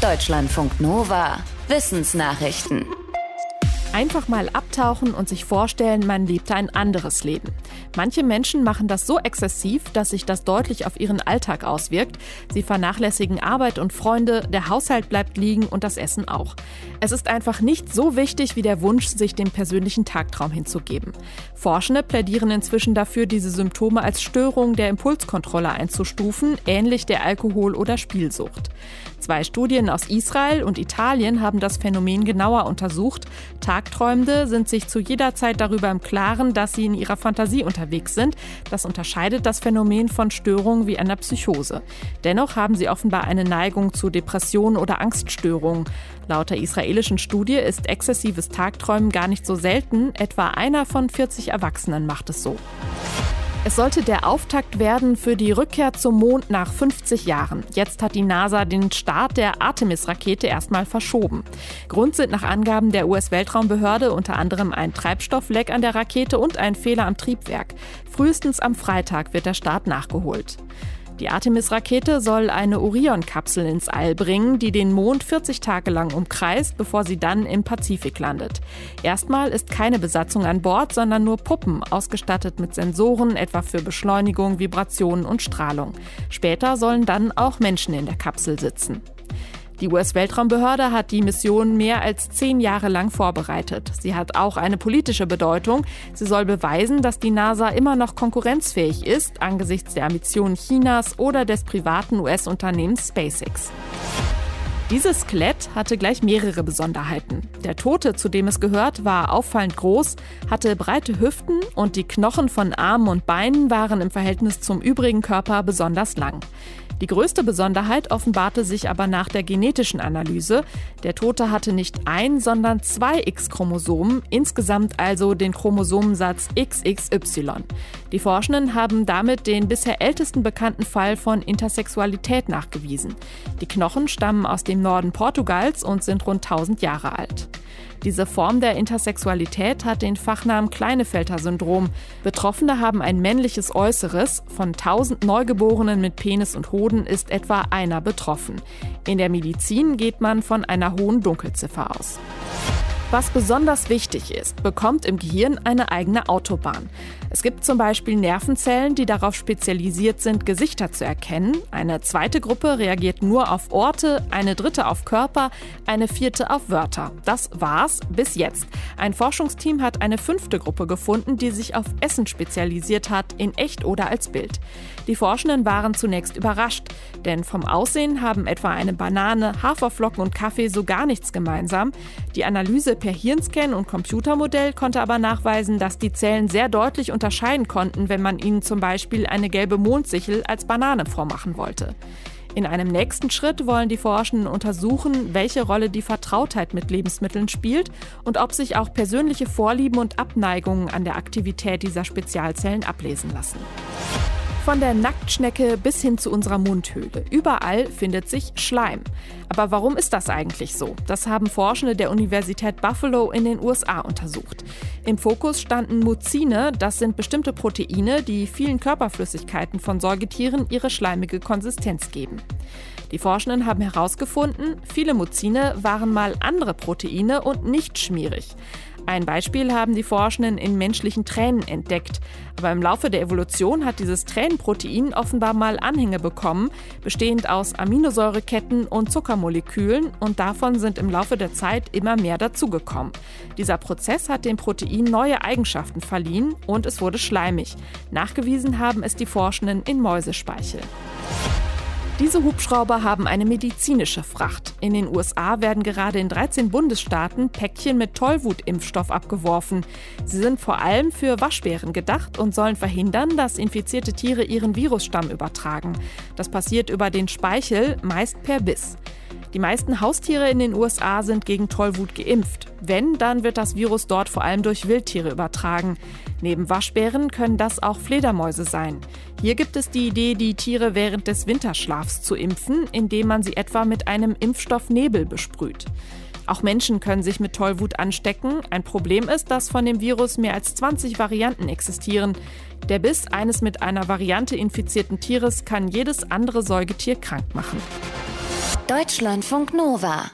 Deutschlandfunk Nova. Wissensnachrichten. Einfach mal abtauchen und sich vorstellen, man lebte ein anderes Leben. Manche Menschen machen das so exzessiv, dass sich das deutlich auf ihren Alltag auswirkt. Sie vernachlässigen Arbeit und Freunde, der Haushalt bleibt liegen und das Essen auch. Es ist einfach nicht so wichtig wie der Wunsch, sich dem persönlichen Tagtraum hinzugeben. Forschende plädieren inzwischen dafür, diese Symptome als Störung der Impulskontrolle einzustufen, ähnlich der Alkohol- oder Spielsucht. Zwei Studien aus Israel und Italien haben das Phänomen genauer untersucht. Tagträumende sind sich zu jeder Zeit darüber im Klaren, dass sie in ihrer Fantasie unterwegs sind. Das unterscheidet das Phänomen von Störungen wie einer Psychose. Dennoch haben sie offenbar eine Neigung zu Depressionen oder Angststörungen. Laut der israelischen Studie ist exzessives Tagträumen gar nicht so selten. Etwa einer von 40 Erwachsenen macht es so. Es sollte der Auftakt werden für die Rückkehr zum Mond nach 50 Jahren. Jetzt hat die NASA den Start der Artemis-Rakete erstmal verschoben. Grund sind nach Angaben der US-Weltraumbehörde unter anderem ein Treibstoffleck an der Rakete und ein Fehler am Triebwerk. Frühestens am Freitag wird der Start nachgeholt. Die Artemis-Rakete soll eine Orion-Kapsel ins All bringen, die den Mond 40 Tage lang umkreist, bevor sie dann im Pazifik landet. Erstmal ist keine Besatzung an Bord, sondern nur Puppen, ausgestattet mit Sensoren, etwa für Beschleunigung, Vibrationen und Strahlung. Später sollen dann auch Menschen in der Kapsel sitzen. Die US-Weltraumbehörde hat die Mission mehr als zehn Jahre lang vorbereitet. Sie hat auch eine politische Bedeutung. Sie soll beweisen, dass die NASA immer noch konkurrenzfähig ist angesichts der Ambitionen Chinas oder des privaten US-Unternehmens SpaceX. Dieses Skelett hatte gleich mehrere Besonderheiten. Der Tote, zu dem es gehört, war auffallend groß, hatte breite Hüften und die Knochen von Armen und Beinen waren im Verhältnis zum übrigen Körper besonders lang. Die größte Besonderheit offenbarte sich aber nach der genetischen Analyse. Der Tote hatte nicht ein, sondern zwei X-Chromosomen, insgesamt also den Chromosomensatz XXY. Die Forschenden haben damit den bisher ältesten bekannten Fall von Intersexualität nachgewiesen. Die Knochen stammen aus dem Norden Portugals und sind rund 1000 Jahre alt. Diese Form der Intersexualität hat den Fachnamen Kleinefelter-Syndrom. Betroffene haben ein männliches Äußeres. Von 1000 Neugeborenen mit Penis und Hoden ist etwa einer betroffen. In der Medizin geht man von einer hohen Dunkelziffer aus. Was besonders wichtig ist, bekommt im Gehirn eine eigene Autobahn. Es gibt zum Beispiel Nervenzellen, die darauf spezialisiert sind, Gesichter zu erkennen. Eine zweite Gruppe reagiert nur auf Orte, eine dritte auf Körper, eine vierte auf Wörter. Das war's bis jetzt. Ein Forschungsteam hat eine fünfte Gruppe gefunden, die sich auf Essen spezialisiert hat, in echt oder als Bild. Die Forschenden waren zunächst überrascht, denn vom Aussehen haben etwa eine Banane, Haferflocken und Kaffee so gar nichts gemeinsam. Die Analyse per Hirnscan und Computermodell konnte aber nachweisen, dass die Zellen sehr deutlich unterscheiden konnten, wenn man ihnen zum Beispiel eine gelbe Mondsichel als Banane vormachen wollte. In einem nächsten Schritt wollen die Forschenden untersuchen, welche Rolle die Vertrautheit mit Lebensmitteln spielt und ob sich auch persönliche Vorlieben und Abneigungen an der Aktivität dieser Spezialzellen ablesen lassen. Von der Nacktschnecke bis hin zu unserer Mundhöhle. Überall findet sich Schleim. Aber warum ist das eigentlich so? Das haben Forschende der Universität Buffalo in den USA untersucht. Im Fokus standen Muzine, das sind bestimmte Proteine, die vielen Körperflüssigkeiten von Säugetieren ihre schleimige Konsistenz geben. Die Forschenden haben herausgefunden, viele Muzine waren mal andere Proteine und nicht schmierig. Ein Beispiel haben die Forschenden in menschlichen Tränen entdeckt. Aber im Laufe der Evolution hat dieses Tränenprotein offenbar mal Anhänge bekommen, bestehend aus Aminosäureketten und Zuckermolekülen und davon sind im Laufe der Zeit immer mehr dazugekommen. Dieser Prozess hat dem Protein neue Eigenschaften verliehen und es wurde schleimig. Nachgewiesen haben es die Forschenden in Mäusespeichel. Diese Hubschrauber haben eine medizinische Fracht. In den USA werden gerade in 13 Bundesstaaten Päckchen mit Tollwutimpfstoff abgeworfen. Sie sind vor allem für Waschbären gedacht und sollen verhindern, dass infizierte Tiere ihren Virusstamm übertragen. Das passiert über den Speichel, meist per Biss. Die meisten Haustiere in den USA sind gegen Tollwut geimpft. Wenn, dann wird das Virus dort vor allem durch Wildtiere übertragen. Neben Waschbären können das auch Fledermäuse sein. Hier gibt es die Idee, die Tiere während des Winterschlafs zu impfen, indem man sie etwa mit einem Impfstoffnebel besprüht. Auch Menschen können sich mit Tollwut anstecken. Ein Problem ist, dass von dem Virus mehr als 20 Varianten existieren. Der Biss eines mit einer Variante infizierten Tieres kann jedes andere Säugetier krank machen. Deutschlandfunk Nova